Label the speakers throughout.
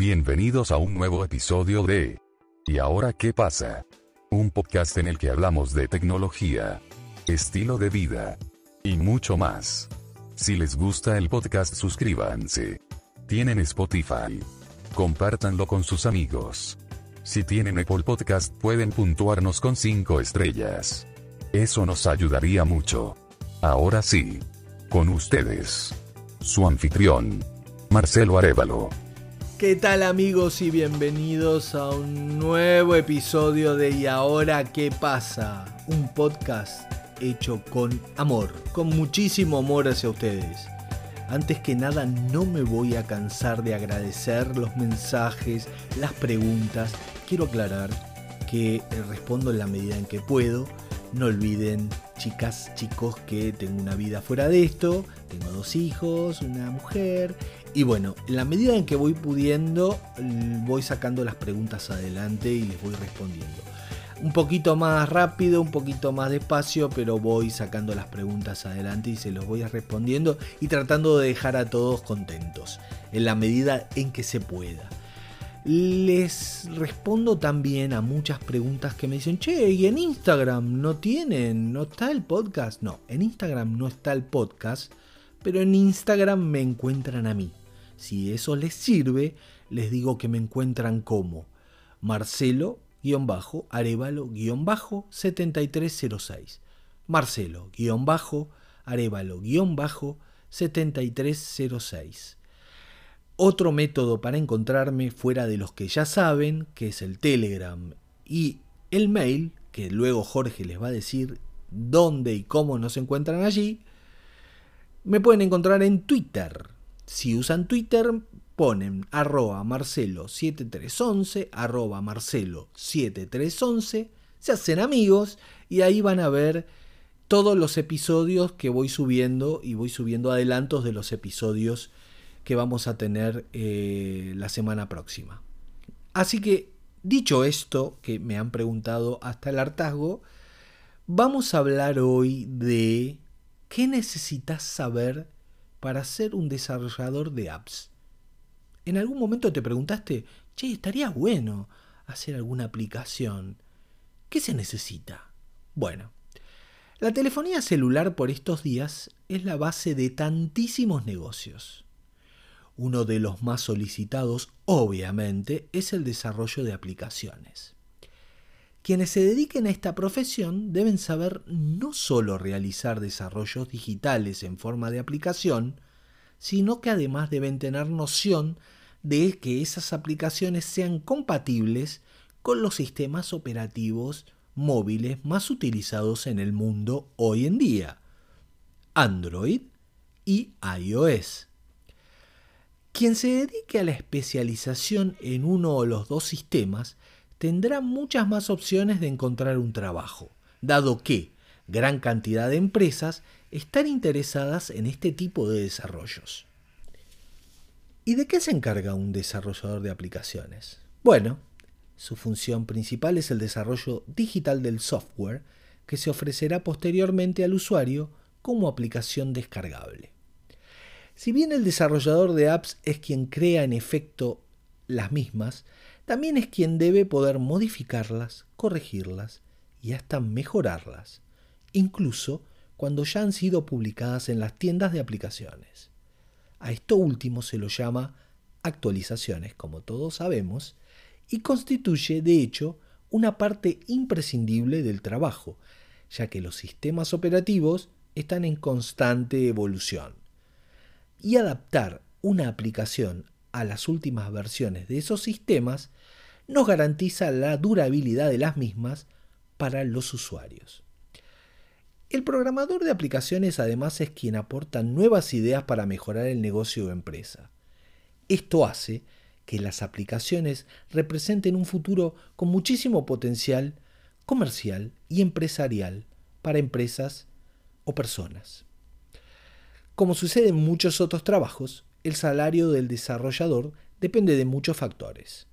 Speaker 1: Bienvenidos a un nuevo episodio de ¿Y ahora qué pasa? Un podcast en el que hablamos de tecnología, estilo de vida y mucho más. Si les gusta el podcast suscríbanse. Tienen Spotify. Compártanlo con sus amigos. Si tienen Apple Podcast pueden puntuarnos con 5 estrellas. Eso nos ayudaría mucho. Ahora sí. Con ustedes. Su anfitrión. Marcelo Arevalo.
Speaker 2: ¿Qué tal amigos y bienvenidos a un nuevo episodio de ¿Y ahora qué pasa? Un podcast hecho con amor, con muchísimo amor hacia ustedes. Antes que nada no me voy a cansar de agradecer los mensajes, las preguntas. Quiero aclarar que respondo en la medida en que puedo. No olviden, chicas, chicos, que tengo una vida fuera de esto. Tengo dos hijos, una mujer y bueno, en la medida en que voy pudiendo, voy sacando las preguntas adelante y les voy respondiendo. Un poquito más rápido, un poquito más despacio, pero voy sacando las preguntas adelante y se los voy respondiendo y tratando de dejar a todos contentos, en la medida en que se pueda. Les respondo también a muchas preguntas que me dicen, che, ¿y en Instagram no tienen? ¿No está el podcast? No, en Instagram no está el podcast, pero en Instagram me encuentran a mí. Si eso les sirve, les digo que me encuentran como Marcelo-Arevalo-7306. Marcelo-Arevalo-7306. Otro método para encontrarme fuera de los que ya saben, que es el Telegram y el mail, que luego Jorge les va a decir dónde y cómo nos encuentran allí, me pueden encontrar en Twitter. Si usan Twitter, ponen arroba marcelo7311, arroba marcelo7311, se hacen amigos y ahí van a ver todos los episodios que voy subiendo y voy subiendo adelantos de los episodios que vamos a tener eh, la semana próxima. Así que, dicho esto, que me han preguntado hasta el hartazgo, vamos a hablar hoy de qué necesitas saber para ser un desarrollador de apps. ¿En algún momento te preguntaste, che, estaría bueno hacer alguna aplicación? ¿Qué se necesita? Bueno, la telefonía celular por estos días es la base de tantísimos negocios. Uno de los más solicitados, obviamente, es el desarrollo de aplicaciones. Quienes se dediquen a esta profesión deben saber no solo realizar desarrollos digitales en forma de aplicación, sino que además deben tener noción de que esas aplicaciones sean compatibles con los sistemas operativos móviles más utilizados en el mundo hoy en día, Android y iOS. Quien se dedique a la especialización en uno o los dos sistemas tendrá muchas más opciones de encontrar un trabajo, dado que gran cantidad de empresas están interesadas en este tipo de desarrollos. ¿Y de qué se encarga un desarrollador de aplicaciones? Bueno, su función principal es el desarrollo digital del software que se ofrecerá posteriormente al usuario como aplicación descargable. Si bien el desarrollador de apps es quien crea en efecto las mismas, también es quien debe poder modificarlas, corregirlas y hasta mejorarlas, incluso cuando ya han sido publicadas en las tiendas de aplicaciones. A esto último se lo llama actualizaciones, como todos sabemos, y constituye, de hecho, una parte imprescindible del trabajo, ya que los sistemas operativos están en constante evolución. Y adaptar una aplicación a las últimas versiones de esos sistemas nos garantiza la durabilidad de las mismas para los usuarios. El programador de aplicaciones además es quien aporta nuevas ideas para mejorar el negocio o empresa. Esto hace que las aplicaciones representen un futuro con muchísimo potencial comercial y empresarial para empresas o personas. Como sucede en muchos otros trabajos, el salario del desarrollador depende de muchos factores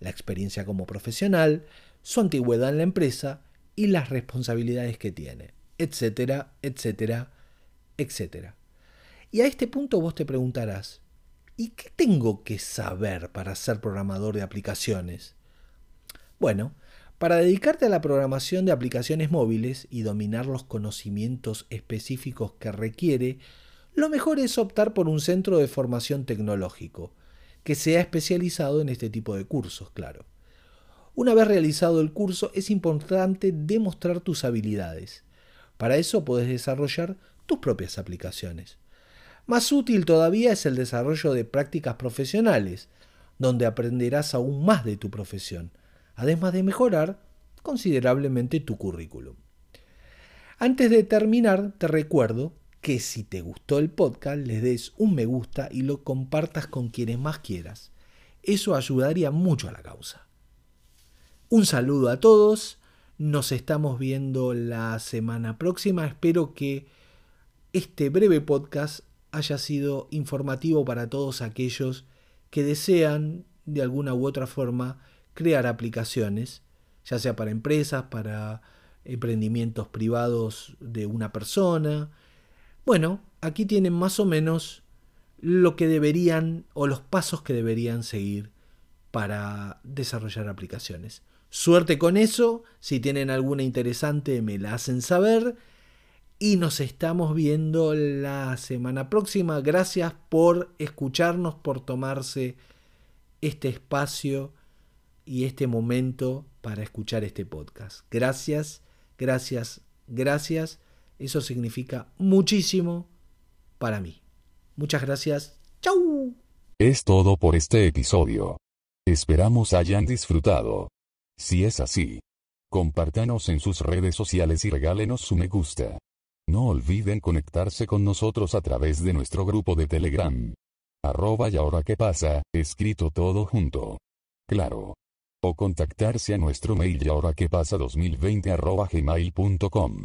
Speaker 2: la experiencia como profesional, su antigüedad en la empresa y las responsabilidades que tiene, etcétera, etcétera, etcétera. Y a este punto vos te preguntarás, ¿Y qué tengo que saber para ser programador de aplicaciones? Bueno, para dedicarte a la programación de aplicaciones móviles y dominar los conocimientos específicos que requiere, lo mejor es optar por un centro de formación tecnológico, que sea especializado en este tipo de cursos, claro. Una vez realizado el curso es importante demostrar tus habilidades. Para eso puedes desarrollar tus propias aplicaciones. Más útil todavía es el desarrollo de prácticas profesionales, donde aprenderás aún más de tu profesión, además de mejorar considerablemente tu currículum. Antes de terminar, te recuerdo que si te gustó el podcast, le des un me gusta y lo compartas con quienes más quieras. Eso ayudaría mucho a la causa. Un saludo a todos, nos estamos viendo la semana próxima, espero que este breve podcast haya sido informativo para todos aquellos que desean de alguna u otra forma crear aplicaciones, ya sea para empresas, para emprendimientos privados de una persona. Bueno, aquí tienen más o menos lo que deberían o los pasos que deberían seguir para desarrollar aplicaciones. Suerte con eso, si tienen alguna interesante me la hacen saber y nos estamos viendo la semana próxima. Gracias por escucharnos, por tomarse este espacio y este momento para escuchar este podcast. Gracias, gracias, gracias. Eso significa muchísimo para mí. Muchas gracias. ¡Chau!
Speaker 1: Es todo por este episodio. Esperamos hayan disfrutado. Si es así, compártanos en sus redes sociales y regálenos su me gusta. No olviden conectarse con nosotros a través de nuestro grupo de Telegram. Arroba y ahora qué pasa, escrito todo junto. Claro. O contactarse a nuestro mail y ahora qué pasa 2020 arroba gmail.com.